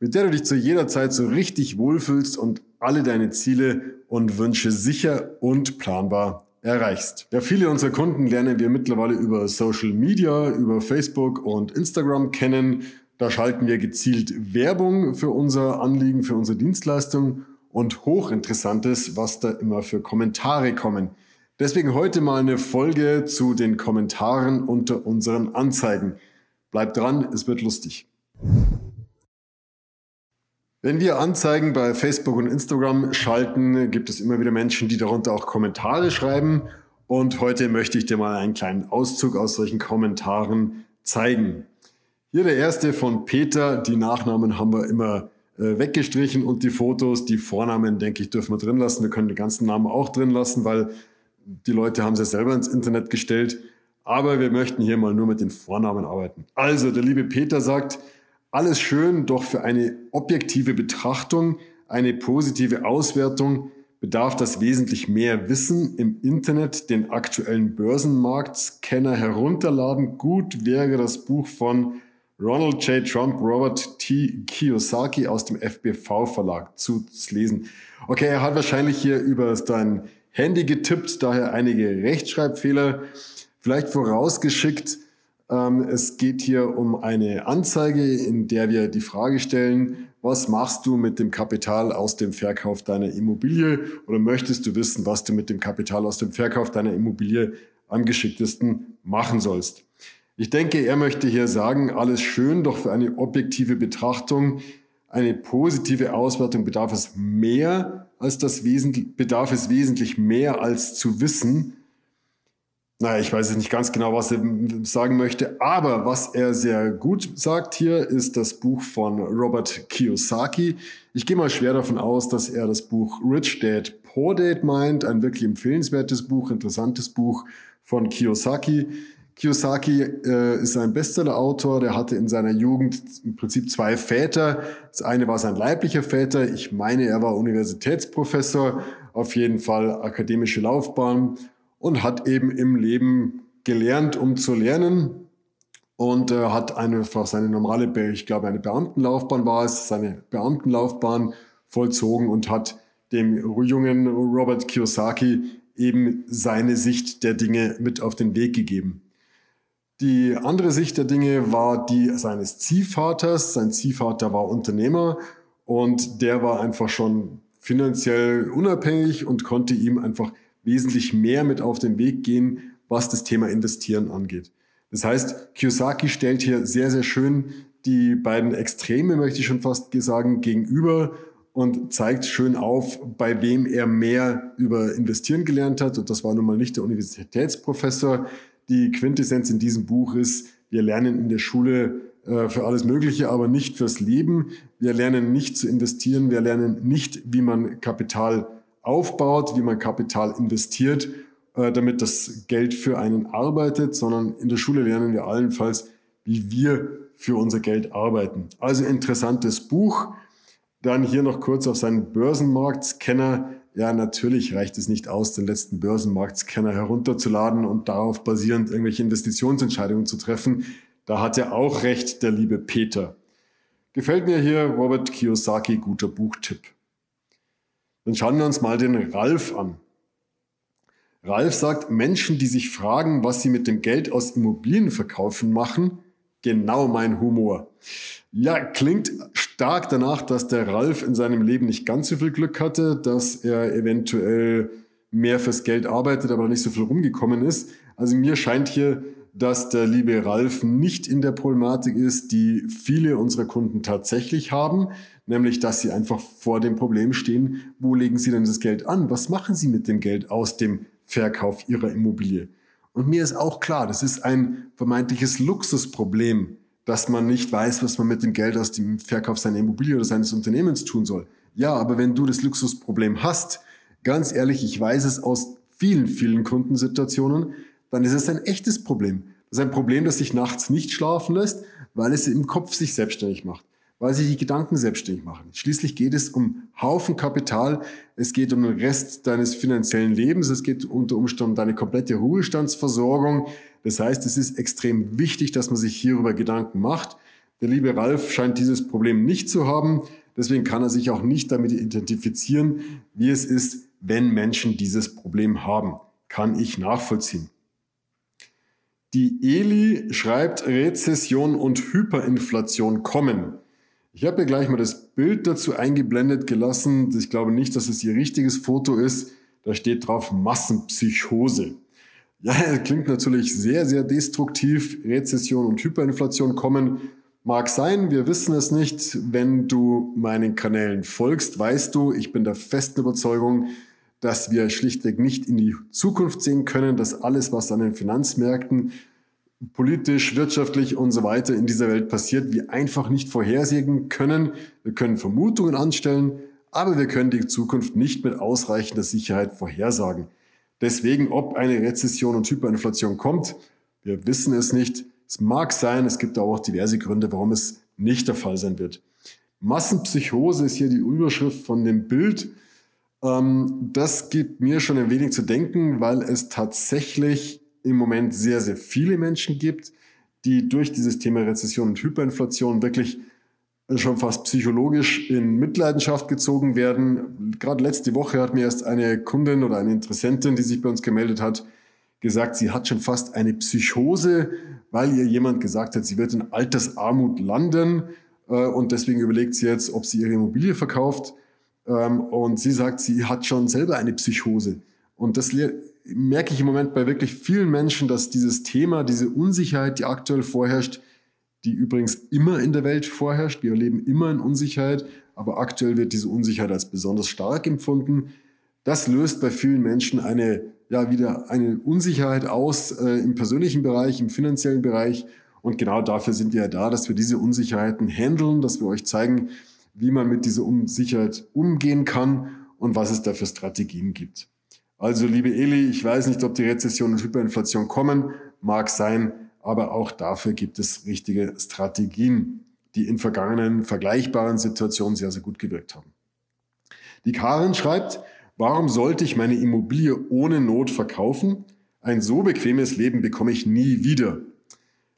mit der du dich zu jeder Zeit so richtig wohlfühlst und alle deine Ziele und Wünsche sicher und planbar erreichst. Ja, viele unserer Kunden lernen wir mittlerweile über Social Media, über Facebook und Instagram kennen. Da schalten wir gezielt Werbung für unser Anliegen, für unsere Dienstleistung und hochinteressantes, was da immer für Kommentare kommen. Deswegen heute mal eine Folge zu den Kommentaren unter unseren Anzeigen. Bleibt dran, es wird lustig. Wenn wir Anzeigen bei Facebook und Instagram schalten, gibt es immer wieder Menschen, die darunter auch Kommentare schreiben. Und heute möchte ich dir mal einen kleinen Auszug aus solchen Kommentaren zeigen. Hier der erste von Peter. Die Nachnamen haben wir immer äh, weggestrichen und die Fotos, die Vornamen, denke ich, dürfen wir drin lassen. Wir können die ganzen Namen auch drin lassen, weil die Leute haben sie selber ins Internet gestellt. Aber wir möchten hier mal nur mit den Vornamen arbeiten. Also, der liebe Peter sagt, alles schön, doch für eine objektive Betrachtung, eine positive Auswertung bedarf das wesentlich mehr Wissen im Internet, den aktuellen Börsenmarktscanner herunterladen. Gut wäre das Buch von Ronald J. Trump, Robert T. Kiyosaki aus dem FBV Verlag zu lesen. Okay, er hat wahrscheinlich hier über dein Handy getippt, daher einige Rechtschreibfehler. Vielleicht vorausgeschickt, es geht hier um eine Anzeige, in der wir die Frage stellen, was machst du mit dem Kapital aus dem Verkauf deiner Immobilie oder möchtest du wissen, was du mit dem Kapital aus dem Verkauf deiner Immobilie am geschicktesten machen sollst. Ich denke, er möchte hier sagen, alles schön, doch für eine objektive Betrachtung, eine positive Auswertung bedarf es mehr als das Wesentlich, bedarf es wesentlich mehr als zu wissen, naja, ich weiß jetzt nicht ganz genau, was er sagen möchte, aber was er sehr gut sagt hier, ist das Buch von Robert Kiyosaki. Ich gehe mal schwer davon aus, dass er das Buch Rich Dad Poor Dad meint, ein wirklich empfehlenswertes Buch, interessantes Buch von Kiyosaki. Kiyosaki äh, ist ein Bestseller-Autor, der hatte in seiner Jugend im Prinzip zwei Väter. Das eine war sein leiblicher Vater, ich meine, er war Universitätsprofessor, auf jeden Fall akademische Laufbahn und hat eben im Leben gelernt, um zu lernen und äh, hat einfach seine normale, ich glaube, eine Beamtenlaufbahn war es, seine Beamtenlaufbahn vollzogen und hat dem jungen Robert Kiyosaki eben seine Sicht der Dinge mit auf den Weg gegeben. Die andere Sicht der Dinge war die seines Ziehvaters. Sein Ziehvater war Unternehmer und der war einfach schon finanziell unabhängig und konnte ihm einfach wesentlich mehr mit auf den Weg gehen, was das Thema Investieren angeht. Das heißt, Kiyosaki stellt hier sehr, sehr schön die beiden Extreme, möchte ich schon fast sagen, gegenüber und zeigt schön auf, bei wem er mehr über Investieren gelernt hat. Und das war nun mal nicht der Universitätsprofessor. Die Quintessenz in diesem Buch ist, wir lernen in der Schule äh, für alles Mögliche, aber nicht fürs Leben. Wir lernen nicht zu investieren. Wir lernen nicht, wie man Kapital aufbaut, wie man Kapital investiert, äh, damit das Geld für einen arbeitet, sondern in der Schule lernen wir allenfalls, wie wir für unser Geld arbeiten. Also interessantes Buch. Dann hier noch kurz auf seinen Börsenmarktscanner. Ja, natürlich reicht es nicht aus, den letzten Börsenmarktscanner herunterzuladen und darauf basierend irgendwelche Investitionsentscheidungen zu treffen. Da hat er auch recht, der liebe Peter. Gefällt mir hier Robert Kiyosaki, guter Buchtipp. Dann schauen wir uns mal den Ralf an. Ralf sagt, Menschen, die sich fragen, was sie mit dem Geld aus Immobilienverkaufen machen, genau mein Humor. Ja, klingt stark danach, dass der Ralf in seinem Leben nicht ganz so viel Glück hatte, dass er eventuell mehr fürs Geld arbeitet, aber nicht so viel rumgekommen ist. Also mir scheint hier, dass der liebe Ralf nicht in der Problematik ist, die viele unserer Kunden tatsächlich haben, nämlich dass sie einfach vor dem Problem stehen, wo legen sie denn das Geld an? Was machen sie mit dem Geld aus dem Verkauf ihrer Immobilie? Und mir ist auch klar, das ist ein vermeintliches Luxusproblem, dass man nicht weiß, was man mit dem Geld aus dem Verkauf seiner Immobilie oder seines Unternehmens tun soll. Ja, aber wenn du das Luxusproblem hast, ganz ehrlich, ich weiß es aus vielen, vielen Kundensituationen, dann ist es ein echtes Problem. Das ist ein Problem, das sich nachts nicht schlafen lässt, weil es im Kopf sich selbstständig macht, weil sich die Gedanken selbstständig machen. Schließlich geht es um Haufen Kapital, es geht um den Rest deines finanziellen Lebens, es geht unter Umständen um deine komplette Ruhestandsversorgung. Das heißt, es ist extrem wichtig, dass man sich hierüber Gedanken macht. Der liebe Ralf scheint dieses Problem nicht zu haben. Deswegen kann er sich auch nicht damit identifizieren, wie es ist, wenn Menschen dieses Problem haben. Kann ich nachvollziehen. Die Eli schreibt, Rezession und Hyperinflation kommen. Ich habe hier gleich mal das Bild dazu eingeblendet gelassen. Ich glaube nicht, dass es ihr richtiges Foto ist. Da steht drauf Massenpsychose. Ja, klingt natürlich sehr, sehr destruktiv. Rezession und Hyperinflation kommen. Mag sein, wir wissen es nicht. Wenn du meinen Kanälen folgst, weißt du, ich bin der festen Überzeugung, dass wir schlichtweg nicht in die Zukunft sehen können, dass alles, was an den Finanzmärkten politisch, wirtschaftlich und so weiter in dieser Welt passiert, wir einfach nicht vorhersehen können. Wir können Vermutungen anstellen, aber wir können die Zukunft nicht mit ausreichender Sicherheit vorhersagen. Deswegen, ob eine Rezession und Hyperinflation kommt, wir wissen es nicht. Es mag sein, es gibt auch diverse Gründe, warum es nicht der Fall sein wird. Massenpsychose ist hier die Überschrift von dem Bild. Ähm, das gibt mir schon ein wenig zu denken, weil es tatsächlich im Moment sehr, sehr viele Menschen gibt, die durch dieses Thema Rezession und Hyperinflation wirklich schon fast psychologisch in Mitleidenschaft gezogen werden. Gerade letzte Woche hat mir erst eine Kundin oder eine Interessentin, die sich bei uns gemeldet hat, gesagt, sie hat schon fast eine Psychose, weil ihr jemand gesagt hat, sie wird in Altersarmut landen äh, und deswegen überlegt sie jetzt, ob sie ihre Immobilie verkauft. Ähm, und sie sagt, sie hat schon selber eine Psychose. Und das merke ich im Moment bei wirklich vielen Menschen, dass dieses Thema, diese Unsicherheit, die aktuell vorherrscht, die übrigens immer in der Welt vorherrscht, wir leben immer in Unsicherheit, aber aktuell wird diese Unsicherheit als besonders stark empfunden. Das löst bei vielen Menschen eine, ja, wieder eine Unsicherheit aus äh, im persönlichen Bereich, im finanziellen Bereich. Und genau dafür sind wir ja da, dass wir diese Unsicherheiten handeln, dass wir euch zeigen, wie man mit dieser Unsicherheit umgehen kann und was es da für Strategien gibt. Also, liebe Eli, ich weiß nicht, ob die Rezession und Hyperinflation kommen, mag sein, aber auch dafür gibt es richtige Strategien, die in vergangenen vergleichbaren Situationen sehr, sehr gut gewirkt haben. Die Karin schreibt, warum sollte ich meine Immobilie ohne Not verkaufen? Ein so bequemes Leben bekomme ich nie wieder.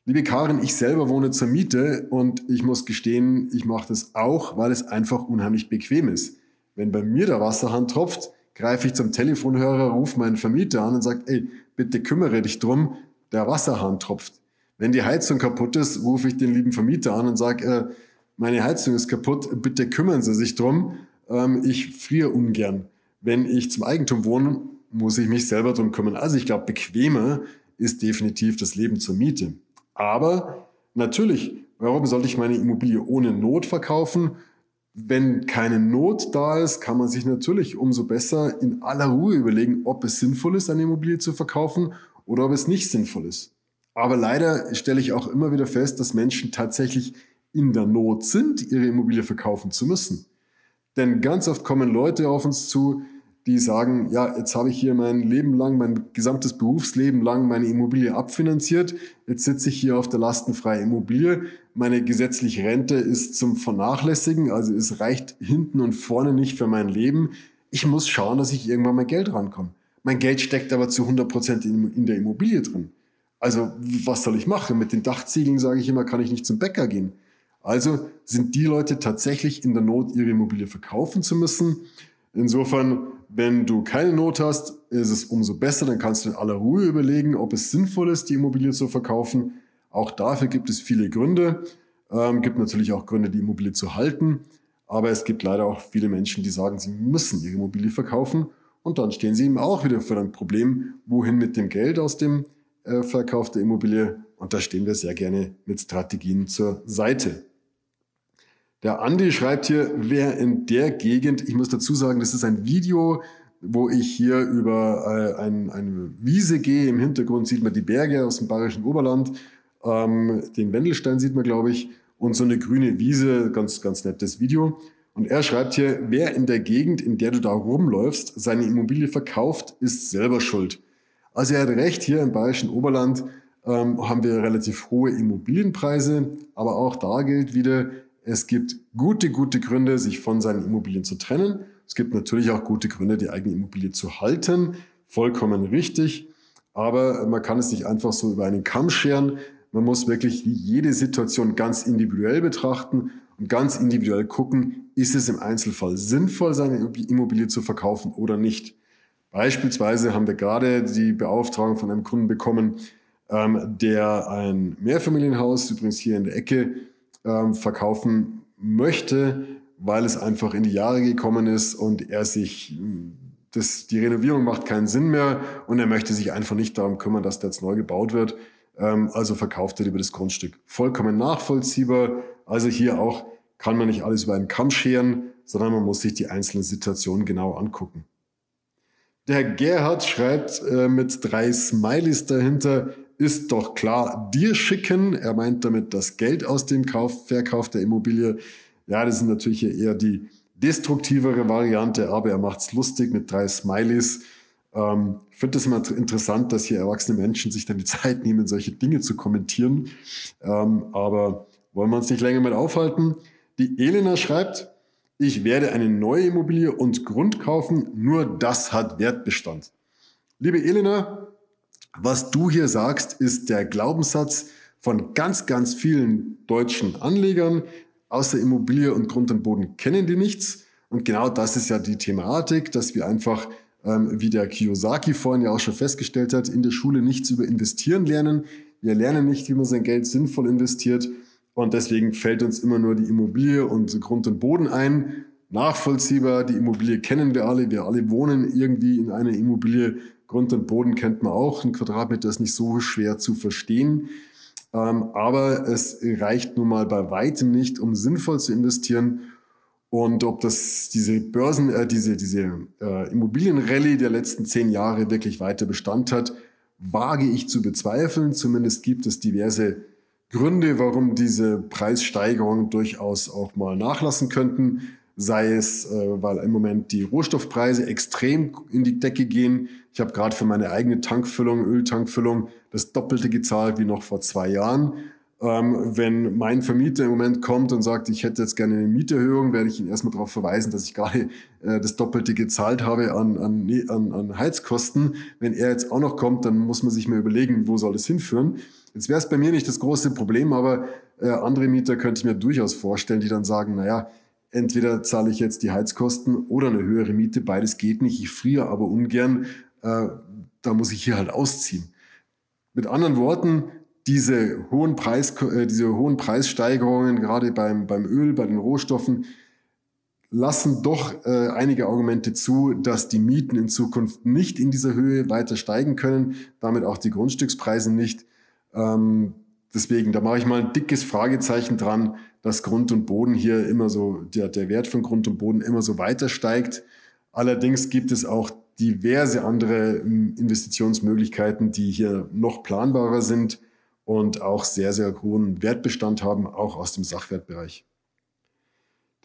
Liebe Karin, ich selber wohne zur Miete und ich muss gestehen, ich mache das auch, weil es einfach unheimlich bequem ist. Wenn bei mir der Wasserhahn tropft, greife ich zum Telefonhörer, rufe meinen Vermieter an und sage, ey, bitte kümmere dich drum, der Wasserhahn tropft. Wenn die Heizung kaputt ist, rufe ich den lieben Vermieter an und sage, äh, meine Heizung ist kaputt, bitte kümmern Sie sich drum, ähm, ich friere ungern. Wenn ich zum Eigentum wohne, muss ich mich selber drum kümmern. Also ich glaube, bequemer ist definitiv das Leben zur Miete. Aber natürlich, warum sollte ich meine Immobilie ohne Not verkaufen? Wenn keine Not da ist, kann man sich natürlich umso besser in aller Ruhe überlegen, ob es sinnvoll ist, eine Immobilie zu verkaufen oder ob es nicht sinnvoll ist. Aber leider stelle ich auch immer wieder fest, dass Menschen tatsächlich in der Not sind, ihre Immobilie verkaufen zu müssen. Denn ganz oft kommen Leute auf uns zu, die sagen, ja, jetzt habe ich hier mein Leben lang, mein gesamtes Berufsleben lang meine Immobilie abfinanziert. Jetzt sitze ich hier auf der lastenfreien Immobilie. Meine gesetzliche Rente ist zum Vernachlässigen, also es reicht hinten und vorne nicht für mein Leben. Ich muss schauen, dass ich irgendwann mein Geld rankomme. Mein Geld steckt aber zu 100 Prozent in, in der Immobilie drin. Also was soll ich machen? Mit den Dachziegeln sage ich immer, kann ich nicht zum Bäcker gehen. Also sind die Leute tatsächlich in der Not, ihre Immobilie verkaufen zu müssen. Insofern, wenn du keine Not hast, ist es umso besser. Dann kannst du in aller Ruhe überlegen, ob es sinnvoll ist, die Immobilie zu verkaufen. Auch dafür gibt es viele Gründe. Ähm, gibt natürlich auch Gründe, die Immobilie zu halten. Aber es gibt leider auch viele Menschen, die sagen, sie müssen ihre Immobilie verkaufen. Und dann stehen sie eben auch wieder vor einem Problem, wohin mit dem Geld aus dem äh, Verkauf der Immobilie. Und da stehen wir sehr gerne mit Strategien zur Seite. Der Andi schreibt hier, wer in der Gegend, ich muss dazu sagen, das ist ein Video, wo ich hier über äh, ein, eine Wiese gehe. Im Hintergrund sieht man die Berge aus dem bayerischen Oberland. Ähm, den Wendelstein sieht man, glaube ich. Und so eine grüne Wiese, ganz, ganz nettes Video. Und er schreibt hier, wer in der Gegend, in der du da rumläufst, seine Immobilie verkauft, ist selber schuld. Also er hat recht, hier im Bayerischen Oberland ähm, haben wir relativ hohe Immobilienpreise, aber auch da gilt wieder, es gibt gute, gute Gründe, sich von seinen Immobilien zu trennen. Es gibt natürlich auch gute Gründe, die eigene Immobilie zu halten. Vollkommen richtig. Aber man kann es nicht einfach so über einen Kamm scheren. Man muss wirklich jede Situation ganz individuell betrachten und ganz individuell gucken, ist es im Einzelfall sinnvoll, seine Immobilie zu verkaufen oder nicht. Beispielsweise haben wir gerade die Beauftragung von einem Kunden bekommen, ähm, der ein Mehrfamilienhaus, übrigens hier in der Ecke, ähm, verkaufen möchte, weil es einfach in die Jahre gekommen ist und er sich, das, die Renovierung macht keinen Sinn mehr und er möchte sich einfach nicht darum kümmern, dass der jetzt neu gebaut wird. Ähm, also verkauft er über das Grundstück. Vollkommen nachvollziehbar. Also hier auch kann man nicht alles über einen Kamm scheren, sondern man muss sich die einzelnen Situationen genau angucken. Der Gerhard schreibt äh, mit drei Smileys dahinter, ist doch klar, dir schicken. Er meint damit das Geld aus dem Kauf, Verkauf der Immobilie. Ja, das ist natürlich eher die destruktivere Variante, aber er macht es lustig mit drei Smileys. Ähm, ich finde es immer interessant, dass hier erwachsene Menschen sich dann die Zeit nehmen, solche Dinge zu kommentieren. Ähm, aber wollen wir uns nicht länger mit aufhalten. Die Elena schreibt, ich werde eine neue Immobilie und Grund kaufen, nur das hat Wertbestand. Liebe Elena, was du hier sagst, ist der Glaubenssatz von ganz, ganz vielen deutschen Anlegern. Außer Immobilie und Grund und Boden kennen die nichts. Und genau das ist ja die Thematik, dass wir einfach, ähm, wie der Kiyosaki vorhin ja auch schon festgestellt hat, in der Schule nichts über Investieren lernen. Wir lernen nicht, wie man sein Geld sinnvoll investiert. Und deswegen fällt uns immer nur die Immobilie und Grund und Boden ein. Nachvollziehbar, die Immobilie kennen wir alle. Wir alle wohnen irgendwie in einer Immobilie. Grund und Boden kennt man auch. Ein Quadratmeter ist nicht so schwer zu verstehen. Ähm, aber es reicht nun mal bei weitem nicht, um sinnvoll zu investieren. Und ob das diese Börsen, äh, diese, diese äh, Immobilienrallye der letzten zehn Jahre wirklich weiter Bestand hat, wage ich zu bezweifeln. Zumindest gibt es diverse Gründe, warum diese Preissteigerungen durchaus auch mal nachlassen könnten sei es, äh, weil im Moment die Rohstoffpreise extrem in die Decke gehen. Ich habe gerade für meine eigene Tankfüllung, Öltankfüllung, das Doppelte gezahlt wie noch vor zwei Jahren. Ähm, wenn mein Vermieter im Moment kommt und sagt, ich hätte jetzt gerne eine Mieterhöhung, werde ich ihn erstmal darauf verweisen, dass ich gerade äh, das Doppelte gezahlt habe an, an, an, an Heizkosten. Wenn er jetzt auch noch kommt, dann muss man sich mal überlegen, wo soll es hinführen. Jetzt wäre es bei mir nicht das große Problem, aber äh, andere Mieter könnte ich mir durchaus vorstellen, die dann sagen, naja, entweder zahle ich jetzt die Heizkosten oder eine höhere Miete, beides geht nicht, ich friere aber ungern, äh, da muss ich hier halt ausziehen. Mit anderen Worten, diese hohen, Preis, äh, diese hohen Preissteigerungen, gerade beim, beim Öl, bei den Rohstoffen, lassen doch äh, einige Argumente zu, dass die Mieten in Zukunft nicht in dieser Höhe weiter steigen können, damit auch die Grundstückspreise nicht. Ähm, deswegen, da mache ich mal ein dickes Fragezeichen dran, dass Grund und Boden hier immer so, der, der Wert von Grund und Boden immer so weiter steigt. Allerdings gibt es auch diverse andere hm, Investitionsmöglichkeiten, die hier noch planbarer sind und auch sehr, sehr hohen Wertbestand haben, auch aus dem Sachwertbereich.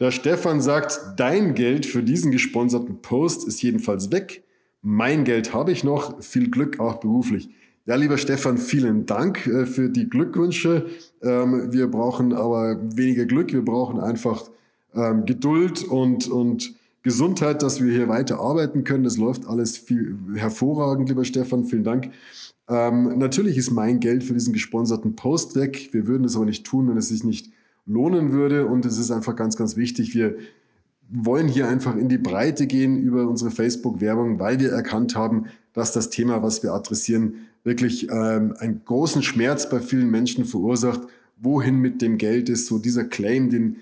Der Stefan sagt, dein Geld für diesen gesponserten Post ist jedenfalls weg. Mein Geld habe ich noch. Viel Glück auch beruflich. Ja, lieber Stefan, vielen Dank äh, für die Glückwünsche. Ähm, wir brauchen aber weniger Glück, wir brauchen einfach ähm, Geduld und, und Gesundheit, dass wir hier weiter arbeiten können. Das läuft alles viel hervorragend, lieber Stefan, vielen Dank. Ähm, natürlich ist mein Geld für diesen gesponserten Post weg. Wir würden es aber nicht tun, wenn es sich nicht lohnen würde. Und es ist einfach ganz, ganz wichtig. Wir wollen hier einfach in die Breite gehen über unsere Facebook-Werbung, weil wir erkannt haben, dass das Thema, was wir adressieren, wirklich ähm, einen großen Schmerz bei vielen Menschen verursacht. Wohin mit dem Geld ist so dieser Claim, den,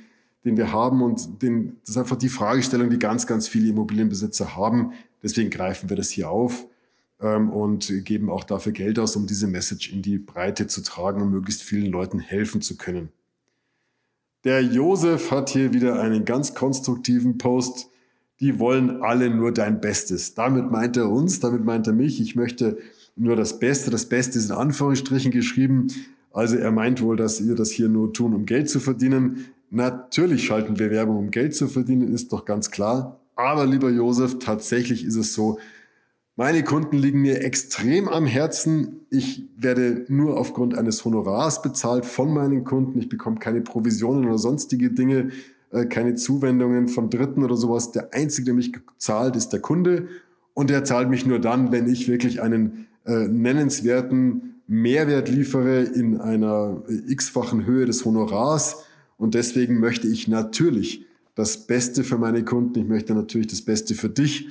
den wir haben und den, das ist einfach die Fragestellung, die ganz, ganz viele Immobilienbesitzer haben. Deswegen greifen wir das hier auf ähm, und geben auch dafür Geld aus, um diese Message in die Breite zu tragen und möglichst vielen Leuten helfen zu können. Der Josef hat hier wieder einen ganz konstruktiven Post. Die wollen alle nur dein Bestes. Damit meint er uns, damit meint er mich. Ich möchte nur das Beste. Das Beste ist in Anführungsstrichen geschrieben. Also er meint wohl, dass ihr das hier nur tun, um Geld zu verdienen. Natürlich schalten wir Werbung, um Geld zu verdienen, ist doch ganz klar. Aber lieber Josef, tatsächlich ist es so, meine Kunden liegen mir extrem am Herzen. Ich werde nur aufgrund eines Honorars bezahlt von meinen Kunden. Ich bekomme keine Provisionen oder sonstige Dinge, äh, keine Zuwendungen von Dritten oder sowas. Der Einzige, der mich zahlt, ist der Kunde. Und der zahlt mich nur dann, wenn ich wirklich einen äh, nennenswerten Mehrwert liefere in einer äh, x-fachen Höhe des Honorars. Und deswegen möchte ich natürlich das Beste für meine Kunden. Ich möchte natürlich das Beste für dich.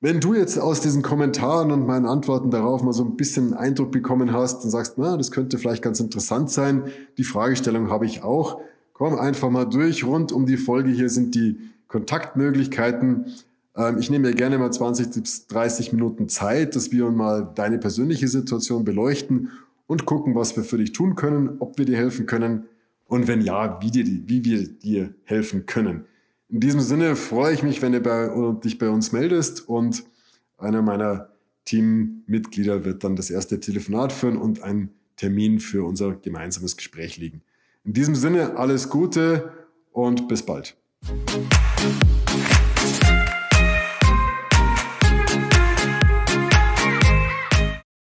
Wenn du jetzt aus diesen Kommentaren und meinen Antworten darauf mal so ein bisschen Eindruck bekommen hast und sagst, na, das könnte vielleicht ganz interessant sein, die Fragestellung habe ich auch. Komm einfach mal durch. Rund um die Folge hier sind die Kontaktmöglichkeiten. Ähm, ich nehme mir gerne mal 20 bis 30 Minuten Zeit, dass wir mal deine persönliche Situation beleuchten und gucken, was wir für dich tun können, ob wir dir helfen können und wenn ja, wie, dir, wie wir dir helfen können. In diesem Sinne freue ich mich, wenn du bei, dich bei uns meldest und einer meiner Teammitglieder wird dann das erste Telefonat führen und einen Termin für unser gemeinsames Gespräch legen. In diesem Sinne alles Gute und bis bald.